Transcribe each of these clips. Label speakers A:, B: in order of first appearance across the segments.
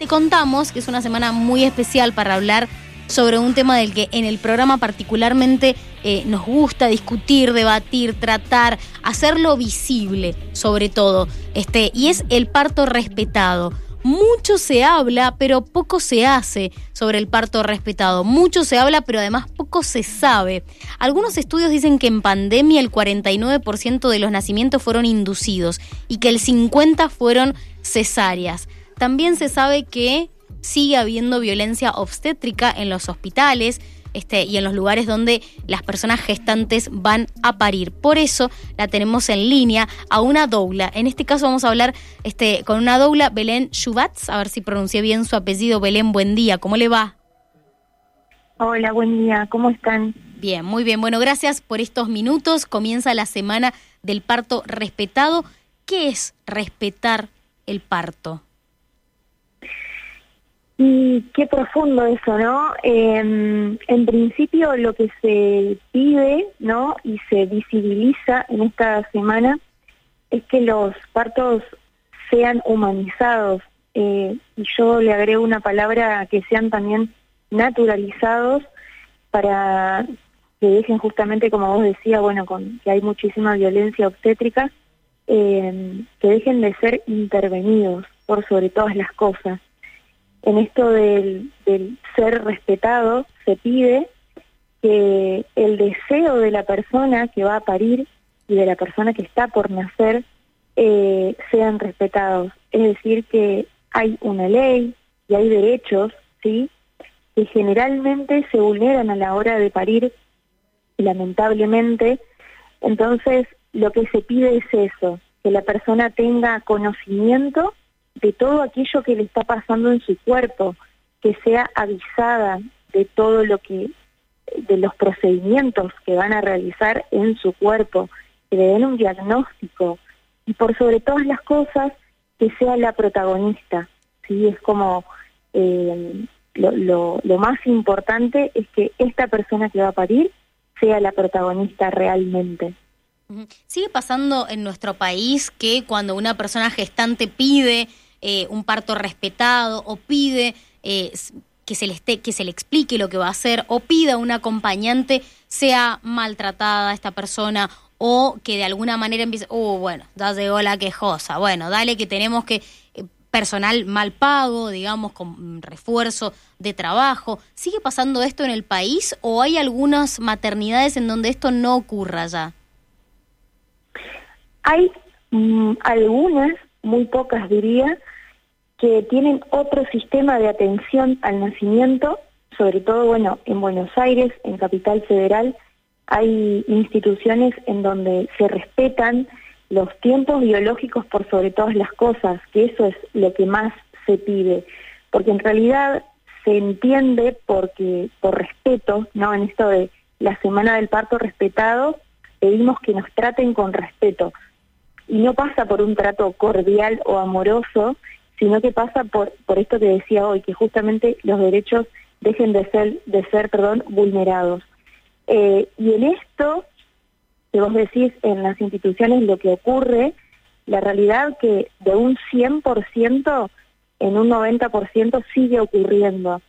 A: Te contamos que es una semana muy especial para hablar sobre un tema del que en el programa particularmente eh, nos gusta discutir, debatir, tratar, hacerlo visible, sobre todo, este, y es el parto respetado. Mucho se habla, pero poco se hace sobre el parto respetado. Mucho se habla, pero además poco se sabe. Algunos estudios dicen que en pandemia el 49% de los nacimientos fueron inducidos y que el 50% fueron cesáreas. También se sabe que sigue habiendo violencia obstétrica en los hospitales este, y en los lugares donde las personas gestantes van a parir. Por eso la tenemos en línea a una doula. En este caso vamos a hablar este, con una doula, Belén Schubatz, a ver si pronuncié bien su apellido. Belén, buen día, ¿cómo le va?
B: Hola, buen día, ¿cómo están?
A: Bien, muy bien. Bueno, gracias por estos minutos. Comienza la semana del parto respetado. ¿Qué es respetar el parto?
B: Y qué profundo eso, ¿no? Em, en principio lo que se pide, ¿no? Y se visibiliza en esta semana es que los partos sean humanizados. Eh, y yo le agrego una palabra que sean también naturalizados para que dejen justamente, como vos decías, bueno, que hay muchísima violencia obstétrica, eh, que dejen de ser intervenidos por sobre todas las cosas en esto del, ser respetado se pide que el deseo de la persona que va a parir y de la persona que está por nacer eh, sean respetados. Es decir, que hay una ley y hay derechos, ¿sí? Que generalmente se vulneran a la hora de parir, lamentablemente. Entonces, lo que se pide es eso, que la persona tenga conocimiento de todo aquello que le está pasando en su cuerpo, que sea avisada de todo lo que, de los procedimientos que van a realizar en su cuerpo, que le den un diagnóstico y por sobre todas las cosas que sea la protagonista. ¿sí? Es como eh, lo, lo más importante es que esta persona que va a parir sea la protagonista realmente.
A: Sigue pasando en nuestro país que cuando una persona gestante pide eh, un parto respetado o pide eh, que, se le esté, que se le explique lo que va a hacer o pida un acompañante sea maltratada esta persona o que de alguna manera empiece, oh, bueno, ya llegó la quejosa, bueno, dale que tenemos que eh, personal mal pago, digamos, con refuerzo de trabajo. ¿Sigue pasando esto en el país o hay algunas maternidades en donde esto no ocurra ya?
B: Hay mm, algunas muy pocas diría, que tienen otro sistema de atención al nacimiento, sobre todo, bueno, en Buenos Aires, en Capital Federal, hay instituciones en donde se respetan los tiempos biológicos por sobre todas las cosas, que eso es lo que más se pide, porque en realidad se entiende porque por respeto, ¿no? En esto de la semana del parto respetado, pedimos que nos traten con respeto, y no pasa por un trato cordial o amoroso, sino que pasa por, por esto que decía hoy, que justamente los derechos dejen de ser, de ser perdón, vulnerados. Eh, y en esto, que vos decís en las instituciones lo que ocurre, la realidad que de un 100% en un 90% sigue ocurriendo.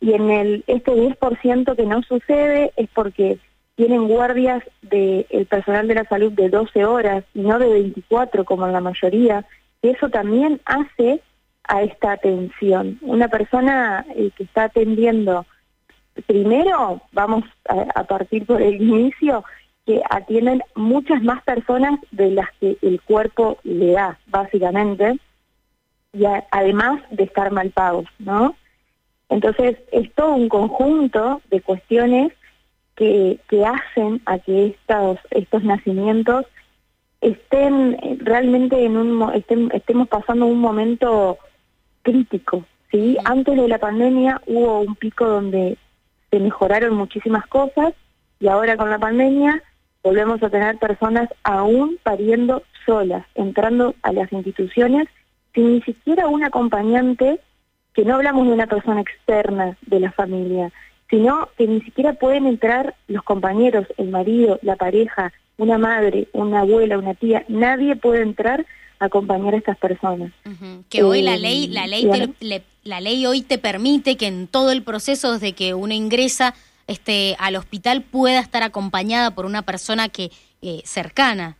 B: Y en el este 10% que no sucede es porque tienen guardias del personal de la salud de 12 horas y no de 24 como en la mayoría, eso también hace a esta atención. Una persona eh, que está atendiendo, primero vamos a, partir por el inicio, que atienden muchas más personas de las que el cuerpo le da, básicamente, y además de estar mal pagos, ¿no? Entonces, es todo un conjunto de cuestiones que, que hacen a que estos, estos nacimientos estén realmente en un estemos pasando un momento crítico sí antes de la pandemia hubo un pico donde se mejoraron muchísimas cosas y ahora con la pandemia volvemos a tener personas aún pariendo solas entrando a las instituciones sin ni siquiera un acompañante que no hablamos de una persona externa de la familia sino que ni siquiera pueden entrar los compañeros, el marido, la pareja, una madre, una abuela, una tía, nadie puede entrar a acompañar a estas personas.
A: Que hoy la ley, la ley la ley hoy te permite que en todo el proceso desde que uno ingresa este, al hospital pueda estar acompañada por una persona que eh, cercana.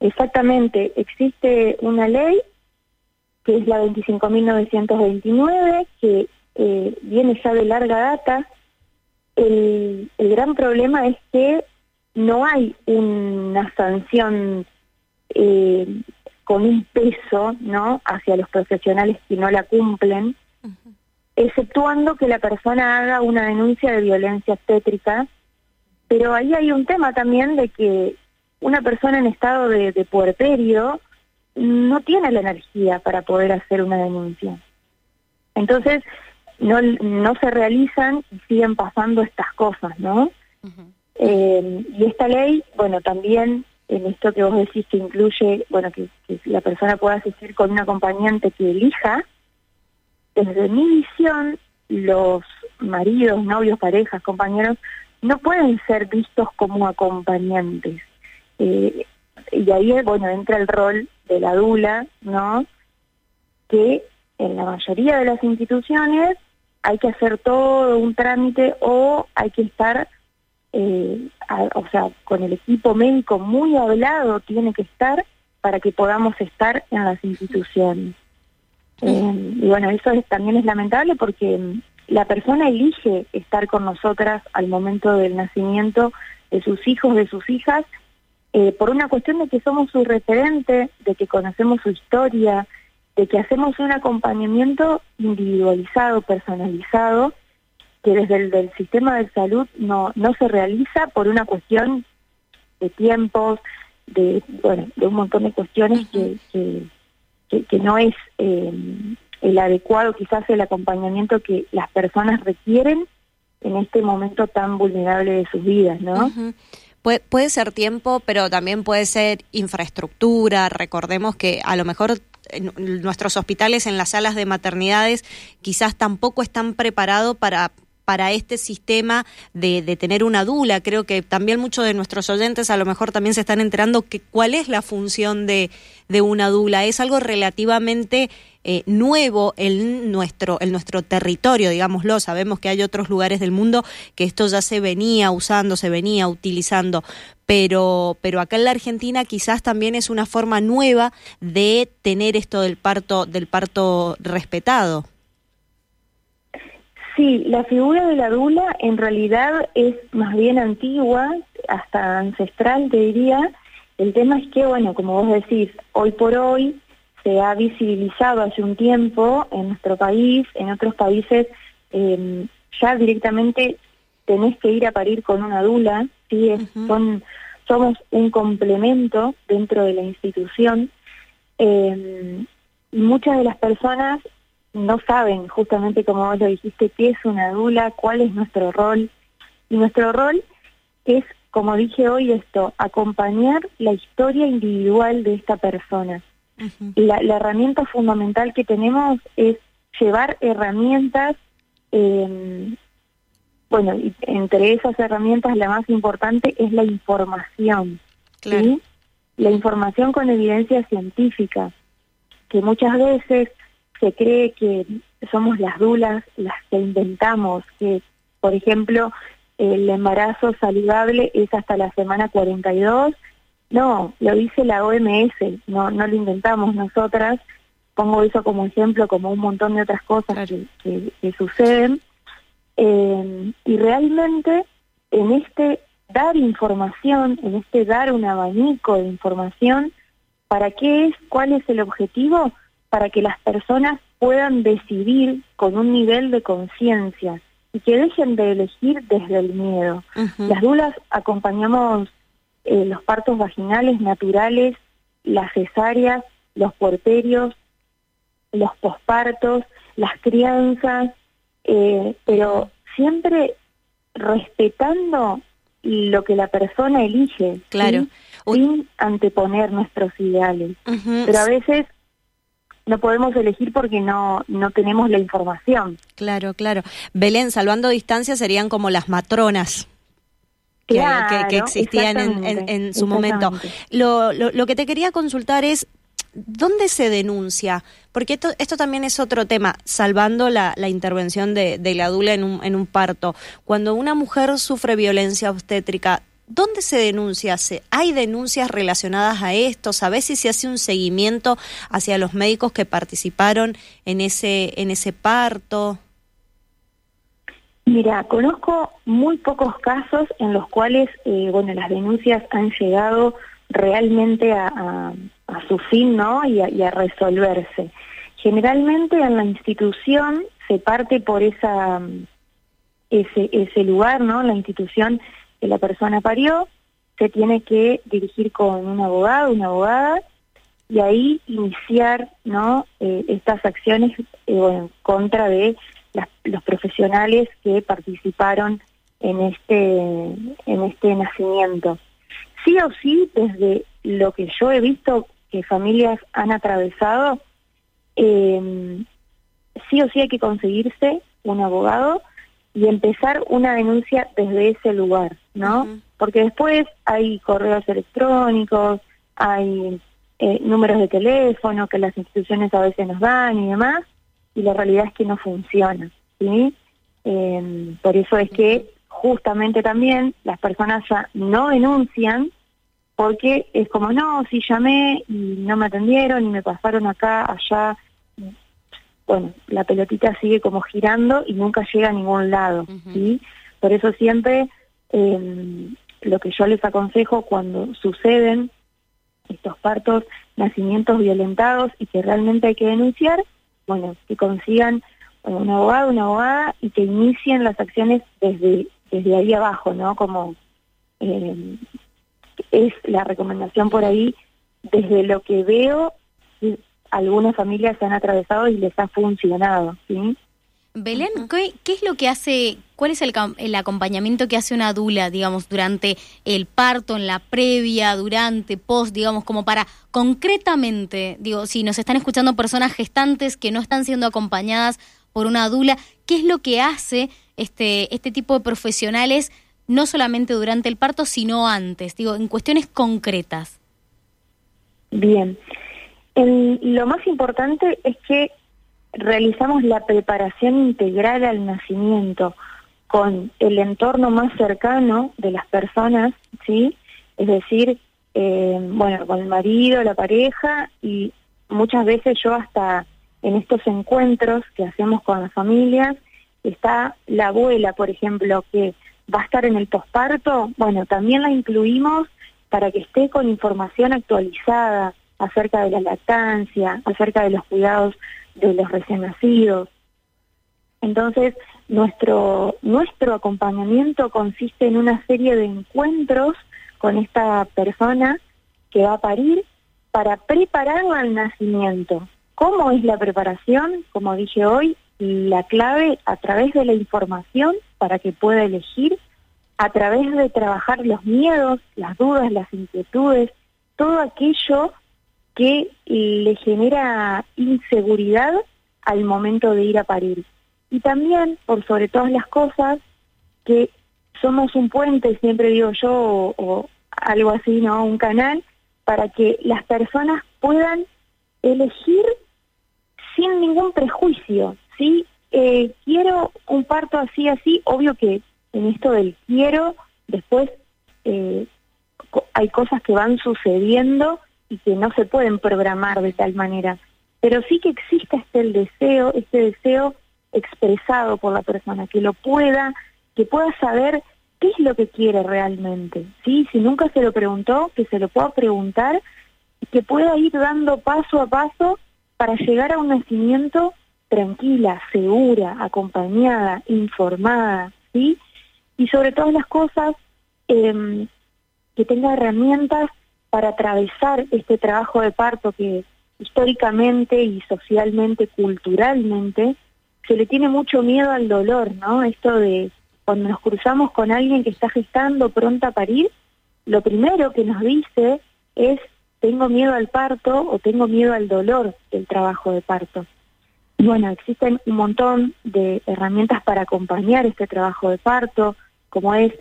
B: Exactamente, existe una ley que es la 25.929 que eh, viene ya de larga data. El, el gran problema es que no hay una sanción eh, con un peso no hacia los profesionales que no la cumplen, exceptuando que la persona haga una denuncia de violencia obstétrica, pero ahí hay un tema también de que una persona en estado de, de puerperio no tiene la energía para poder hacer una denuncia. Entonces, no, no se realizan y siguen pasando estas cosas, ¿no? Eh, y esta ley, bueno, también en esto que vos decís que incluye, bueno, que, la persona pueda asistir con un acompañante que elija, desde mi visión, los maridos, novios, parejas, compañeros, no pueden ser vistos como acompañantes. Eh, y ahí, bueno, entra el rol de la dula, ¿no? Que en la mayoría de las instituciones hay que hacer todo un trámite o hay que estar eh, o sea, con el equipo médico muy hablado tiene que estar para que podamos estar en las instituciones. Eh, y bueno, eso también es lamentable porque la persona elige estar con nosotras al momento del nacimiento de sus hijos, de sus hijas, eh, por una cuestión de que somos su referente, de que conocemos su historia, de que hacemos un acompañamiento individualizado, personalizado, que desde el del sistema de salud no, no se realiza por una cuestión de tiempos, de, bueno, de un montón de cuestiones que, que, que, no es eh, el adecuado, quizás el acompañamiento que las personas requieren en este momento tan vulnerable de sus vidas, ¿no?
C: Puede ser tiempo, pero también puede ser infraestructura. Recordemos que a lo mejor nuestros hospitales en las salas de maternidades quizás tampoco están preparados para para este sistema de, de, tener una dula. Creo que también muchos de nuestros oyentes a lo mejor también se están enterando que cuál es la función de, de una dula. Es algo relativamente eh, nuevo en nuestro, en nuestro territorio, digámoslo. Sabemos que hay otros lugares del mundo que esto ya se venía usando, se venía utilizando, pero, pero acá en la Argentina quizás también es una forma nueva de tener esto del parto, del parto respetado.
B: Sí, la figura de la dula en realidad es más bien antigua, hasta ancestral te diría. El tema es que, bueno, como vos decís, hoy por hoy se ha visibilizado hace un tiempo en nuestro país, en otros países em, ya directamente tenés que ir a parir con una dula, ¿sí? son, somos un complemento dentro de la institución. Eh, muchas de las personas no saben, justamente como vos lo dijiste, qué es una dula, cuál es nuestro rol. Y nuestro rol es, como dije hoy, esto, acompañar la historia individual de esta persona. La, herramienta fundamental que tenemos es llevar herramientas, eh, bueno, y entre esas herramientas la más importante es la información. La información con evidencia científica, que muchas veces se cree que somos las dulas las que inventamos, que por ejemplo el embarazo saludable es hasta la semana 42. No, lo dice la OMS, no, no lo inventamos nosotras. Pongo eso como ejemplo, como un montón de otras cosas que, que, suceden. Eh, y realmente en este dar información, en este dar un abanico de información, ¿para qué es? ¿Cuál es el objetivo? para que las personas puedan decidir con un nivel de conciencia y que dejen de elegir desde el miedo. Las dulas acompañamos eh, los partos vaginales naturales, las cesáreas, los porterios, los pospartos, las crianzas, eh, pero siempre respetando lo que la persona elige,
C: claro.
B: sin anteponer nuestros ideales. Pero a veces no podemos elegir porque no, no tenemos la información.
C: Claro, claro. Belén, salvando distancia, serían como las matronas. Que, que, existían en, en, su momento. Lo, lo, lo, que te quería consultar es, ¿dónde se denuncia? Porque esto, esto también es otro tema, salvando la, intervención de, la dula en un, en un parto. Cuando una mujer sufre violencia obstétrica, ¿Dónde se denuncia? ¿Hay denuncias relacionadas a esto? ¿Sabes si se hace un seguimiento hacia los médicos que participaron en ese, en ese parto?
B: Mira, conozco muy pocos casos en los cuales, eh, bueno, las denuncias han llegado realmente a, su fin, ¿no? Y a, resolverse. Generalmente en la institución se parte por ese, ese lugar, ¿no? La institución que la persona parió, se tiene que dirigir con un abogado, una abogada, y ahí iniciar ¿no? Eh, estas acciones eh, en contra de los profesionales que participaron en este, en este nacimiento. Sí o sí, desde lo que yo he visto que familias han atravesado, eh, sí o sí hay que conseguirse un abogado y empezar una denuncia desde ese lugar, ¿no? Porque después hay correos electrónicos, hay eh, números de teléfono que las instituciones a veces nos dan y demás, y la realidad es que no funciona, ¿sí? Em, por eso es que justamente también las personas ya no denuncian porque es como, no, si llamé y no me atendieron y me pasaron acá, allá, bueno, la pelotita sigue como girando y nunca llega a ningún lado, ¿sí? Por eso siempre eh, lo que yo les aconsejo cuando suceden estos partos, nacimientos violentados y que realmente hay que denunciar, bueno, que consigan un abogado, una abogada y que inicien las acciones desde, desde ahí abajo, ¿no? Como eh, es la recomendación por ahí, desde lo que veo, algunas familias se han atravesado y les ha funcionado, ¿sí?
A: Belén, ¿qué, es lo que hace, cuál es el, el, acompañamiento que hace una dula, digamos, durante el parto, en la previa, durante, post, digamos, como para concretamente, digo, si nos están escuchando personas gestantes que no están siendo acompañadas por una dula, ¿qué es lo que hace este, este tipo de profesionales, no solamente durante el parto, sino antes, digo, en cuestiones concretas?
B: Bien, lo más importante es que realizamos la preparación integral al nacimiento con el entorno más cercano de las personas, ¿sí? Es decir, eh, bueno, con el marido, la pareja y muchas veces yo hasta en estos encuentros que hacemos con las familias, está la abuela, por ejemplo, que va a estar en el posparto, bueno, también la incluimos para que esté con información actualizada, acerca de la lactancia, acerca de los cuidados de los recién nacidos. Entonces, nuestro, nuestro acompañamiento consiste en una serie de encuentros con esta persona que va a parir para prepararla al nacimiento. ¿Cómo es la preparación? Como dije hoy, la clave a través de la información para que pueda elegir, a través de trabajar los miedos, las dudas, las inquietudes, todo aquello que le genera inseguridad al momento de ir a parir. Y también, por sobre todas las cosas, que somos un puente, siempre digo yo, o, algo así, ¿no? Un canal, para que las personas puedan elegir sin ningún prejuicio, ¿sí? Eh, quiero un parto así, así, obvio que en esto del quiero, después eh, hay cosas que van sucediendo y que no se pueden programar de tal manera. Pero sí que existe este el deseo, este deseo expresado por la persona, que lo pueda, que pueda saber qué es lo que quiere realmente. ¿sí? Si nunca se lo preguntó, que se lo pueda preguntar que pueda ir dando paso a paso para llegar a un nacimiento tranquila, segura, acompañada, informada, ¿sí? Y sobre todas las cosas, eh, que tenga herramientas para atravesar este trabajo de parto que históricamente y socialmente, culturalmente, se le tiene mucho miedo al dolor, ¿no? Esto de cuando nos cruzamos con alguien que está gestando pronta a parir, lo primero que nos dice es tengo miedo al parto o tengo miedo al dolor del trabajo de parto. Bueno, existen un montón de herramientas para acompañar este trabajo de parto, como es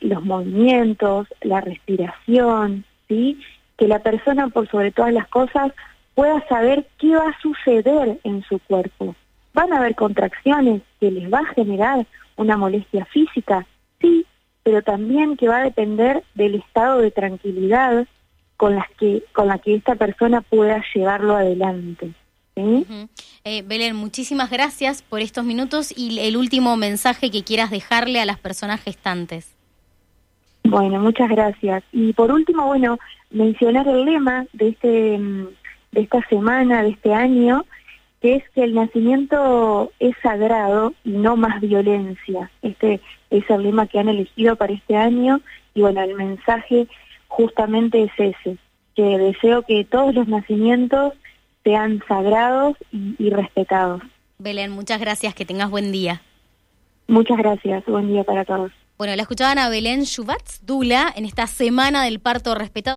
B: los movimientos, la respiración, Que la persona, por sobre todas las cosas, pueda saber qué va a suceder en su cuerpo. ¿Van a haber contracciones que les va a generar una molestia física? Sí, pero también que va a depender del estado de tranquilidad con, las que, con la que esta persona pueda llevarlo adelante.
A: Eh, Belén, muchísimas gracias por estos minutos y el último mensaje que quieras dejarle a las personas gestantes.
B: Bueno, muchas gracias. Y por último, bueno, mencionar el lema de este mm, de esta semana, de este año, que es que el nacimiento es sagrado y no más violencia. Este es el lema que han elegido para este año y bueno, el mensaje justamente es ese, que deseo que todos los nacimientos sean sagrados y, respetados.
A: Belén, muchas gracias, que tengas buen día.
B: Muchas gracias, buen día para todos.
A: Bueno, la escuchaban a Belén Schubatz, Dula, en esta semana del parto respetado.